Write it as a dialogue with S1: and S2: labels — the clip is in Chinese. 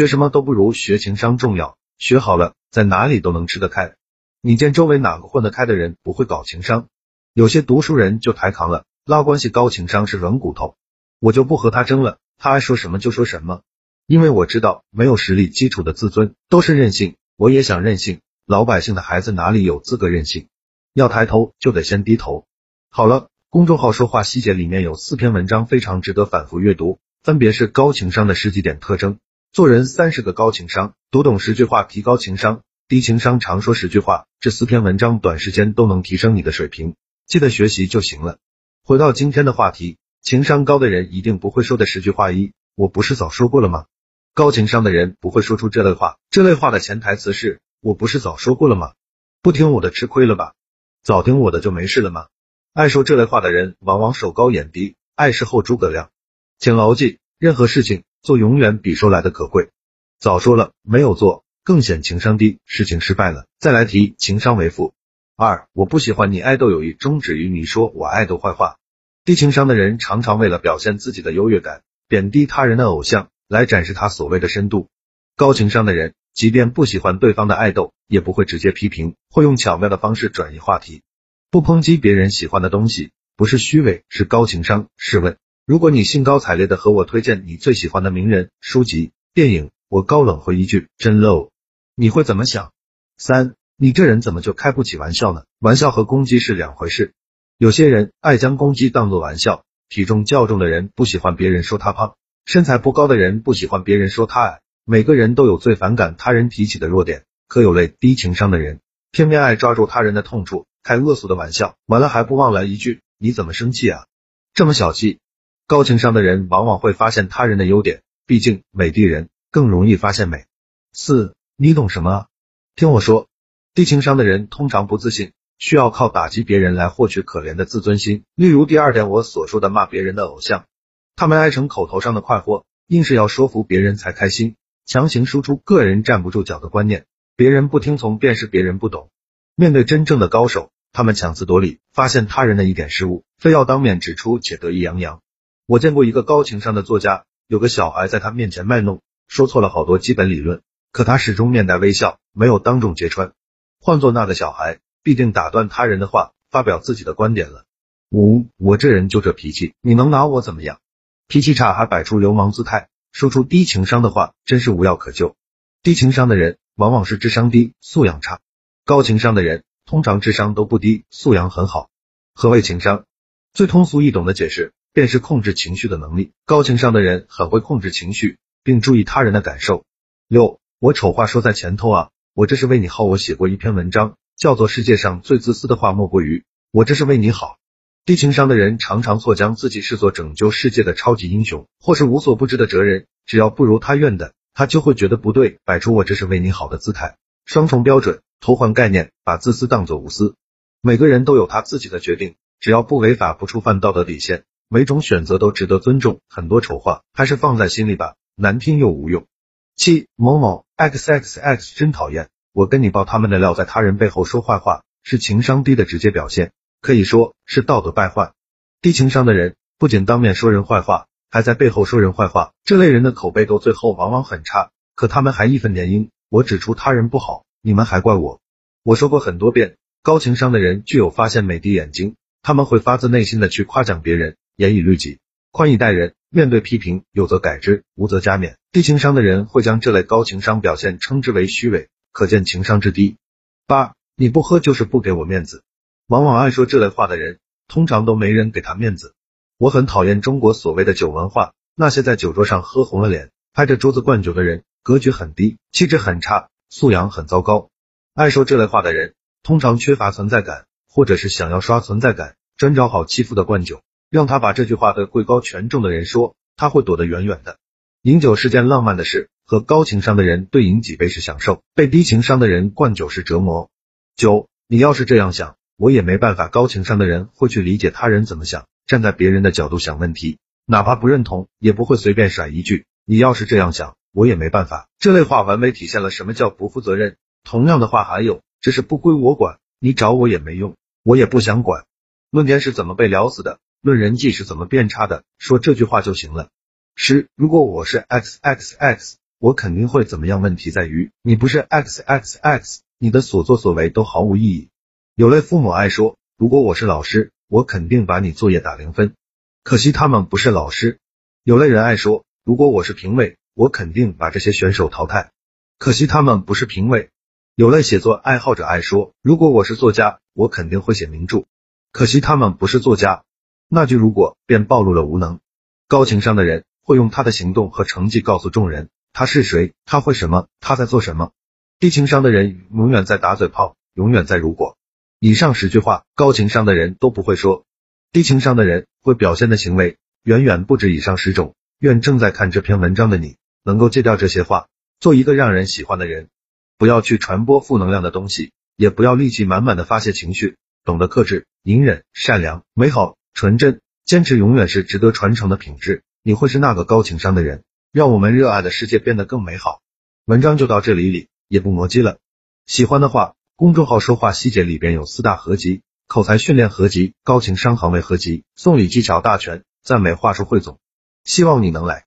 S1: 学什么都不如学情商重要，学好了，在哪里都能吃得开。你见周围哪个混得开的人不会搞情商？有些读书人就抬扛了，拉关系高情商是软骨头，我就不和他争了，他爱说什么就说什么，因为我知道没有实力基础的自尊都是任性，我也想任性，老百姓的孩子哪里有资格任性？要抬头就得先低头。好了，公众号说话细节里面有四篇文章非常值得反复阅读，分别是高情商的十几点特征，做人三十个高情商，读懂十句话提高情商，低情商常说十句话，这四篇文章短时间都能提升你的水平，记得学习就行了。回到今天的话题，情商高的人一定不会说的十句话一，我不是早说过了吗？高情商的人不会说出这类话，这类话的潜台词是我不是早说过了吗？不听我的吃亏了吧？早听我的就没事了吗？爱说这类话的人，往往手高眼低，爱事后诸葛亮。请牢记，任何事情做永远比说来的可贵。早说了没有做，更显情商低，事情失败了再来提，情商为负。二，我不喜欢你爱豆有意终止于你说我爱豆坏话。低情商的人常常为了表现自己的优越感，贬低他人的偶像，来展示他所谓的深度。高情商的人。即便不喜欢对方的爱豆，也不会直接批评，会用巧妙的方式转移话题，不抨击别人喜欢的东西，不是虚伪，是高情商。试问，如果你兴高采烈的和我推荐你最喜欢的名人、书籍、电影，我高冷回一句真 low，你会怎么想？三，你这人怎么就开不起玩笑呢？玩笑和攻击是两回事，有些人爱将攻击当作玩笑，体重较重的人不喜欢别人说他胖，身材不高的人不喜欢别人说他矮。每个人都有最反感他人提起的弱点，可有类低情商的人，偏偏爱抓住他人的痛处，开恶俗的玩笑，完了还不忘来一句你怎么生气啊？这么小气。高情商的人往往会发现他人的优点，毕竟美的人更容易发现美。四，你懂什么？听我说，低情商的人通常不自信，需要靠打击别人来获取可怜的自尊心。例如第二点我所说的骂别人的偶像，他们爱成口头上的快活，硬是要说服别人才开心。强行输出个人站不住脚的观念，别人不听从便是别人不懂。面对真正的高手，他们强词夺理，发现他人的一点失误，非要当面指出且得意洋洋。我见过一个高情商的作家，有个小孩在他面前卖弄，说错了好多基本理论，可他始终面带微笑，没有当众揭穿。换做那个小孩，必定打断他人的话，发表自己的观点了。五，我这人就这脾气，你能拿我怎么样？脾气差还摆出流氓姿态。说出低情商的话，真是无药可救。低情商的人往往是智商低、素养差；高情商的人通常智商都不低，素养很好。何谓情商？最通俗易懂的解释，便是控制情绪的能力。高情商的人很会控制情绪，并注意他人的感受。六，我丑话说在前头啊，我这是为你好。我写过一篇文章，叫做《世界上最自私的话莫过于我这是为你好》。低情商的人常常错将自己视作拯救世界的超级英雄，或是无所不知的哲人。只要不如他愿的，他就会觉得不对，摆出我这是为你好的姿态。双重标准，偷换概念，把自私当作无私。每个人都有他自己的决定，只要不违法，不触犯道德底线，每种选择都值得尊重。很多丑话还是放在心里吧，难听又无用。七某某 x x x 真讨厌，我跟你爆他们的料，在他人背后说坏话，是情商低的直接表现。可以说是道德败坏。低情商的人不仅当面说人坏话，还在背后说人坏话。这类人的口碑都最后往往很差。可他们还义愤填膺，我指出他人不好，你们还怪我。我说过很多遍，高情商的人具有发现美的眼睛，他们会发自内心的去夸奖别人，严以律己，宽以待人。面对批评，有则改之，无则加勉。低情商的人会将这类高情商表现称之为虚伪，可见情商之低。八，你不喝就是不给我面子。往往爱说这类话的人，通常都没人给他面子。我很讨厌中国所谓的酒文化，那些在酒桌上喝红了脸，拍着桌子灌酒的人，格局很低，气质很差，素养很糟糕。爱说这类话的人，通常缺乏存在感，或者是想要刷存在感，专找好欺负的灌酒，让他把这句话对贵高权重的人说，他会躲得远远的。饮酒是件浪漫的事，和高情商的人对饮几杯是享受，被低情商的人灌酒是折磨。九，你要是这样想。我也没办法，高情商的人会去理解他人怎么想，站在别人的角度想问题，哪怕不认同，也不会随便甩一句“你要是这样想，我也没办法”。这类话完美体现了什么叫不负责任。同样的话还有，这是不归我管，你找我也没用，我也不想管。论天是怎么被聊死的，论人际是怎么变差的，说这句话就行了。十，如果我是 x x x，我肯定会怎么样。问题在于你不是 X X X，你的所作所为都毫无意义。有类父母爱说，如果我是老师，我肯定把你作业打零分。可惜他们不是老师。有类人爱说，如果我是评委，我肯定把这些选手淘汰。可惜他们不是评委。有类写作爱好者爱说，如果我是作家，我肯定会写名著。可惜他们不是作家。那句如果便暴露了无能。高情商的人会用他的行动和成绩告诉众人他是谁，他会什么，他在做什么。低情商的人永远在打嘴炮，永远在如果。以上十句话，高情商的人都不会说。低情商的人会表现的行为远远不止以上十种。愿正在看这篇文章的你能够戒掉这些话，做一个让人喜欢的人。不要去传播负能量的东西，也不要戾气满满的发泄情绪，懂得克制、隐忍、善良、美好、纯真，坚持永远是值得传承的品质。你会是那个高情商的人，让我们热爱的世界变得更美好。文章就到这里里，也不磨叽了。喜欢的话，公众号说话细节里边有四大合集：口才训练合集、高情商行为合集、送礼技巧大全、赞美话术汇总。希望你能来。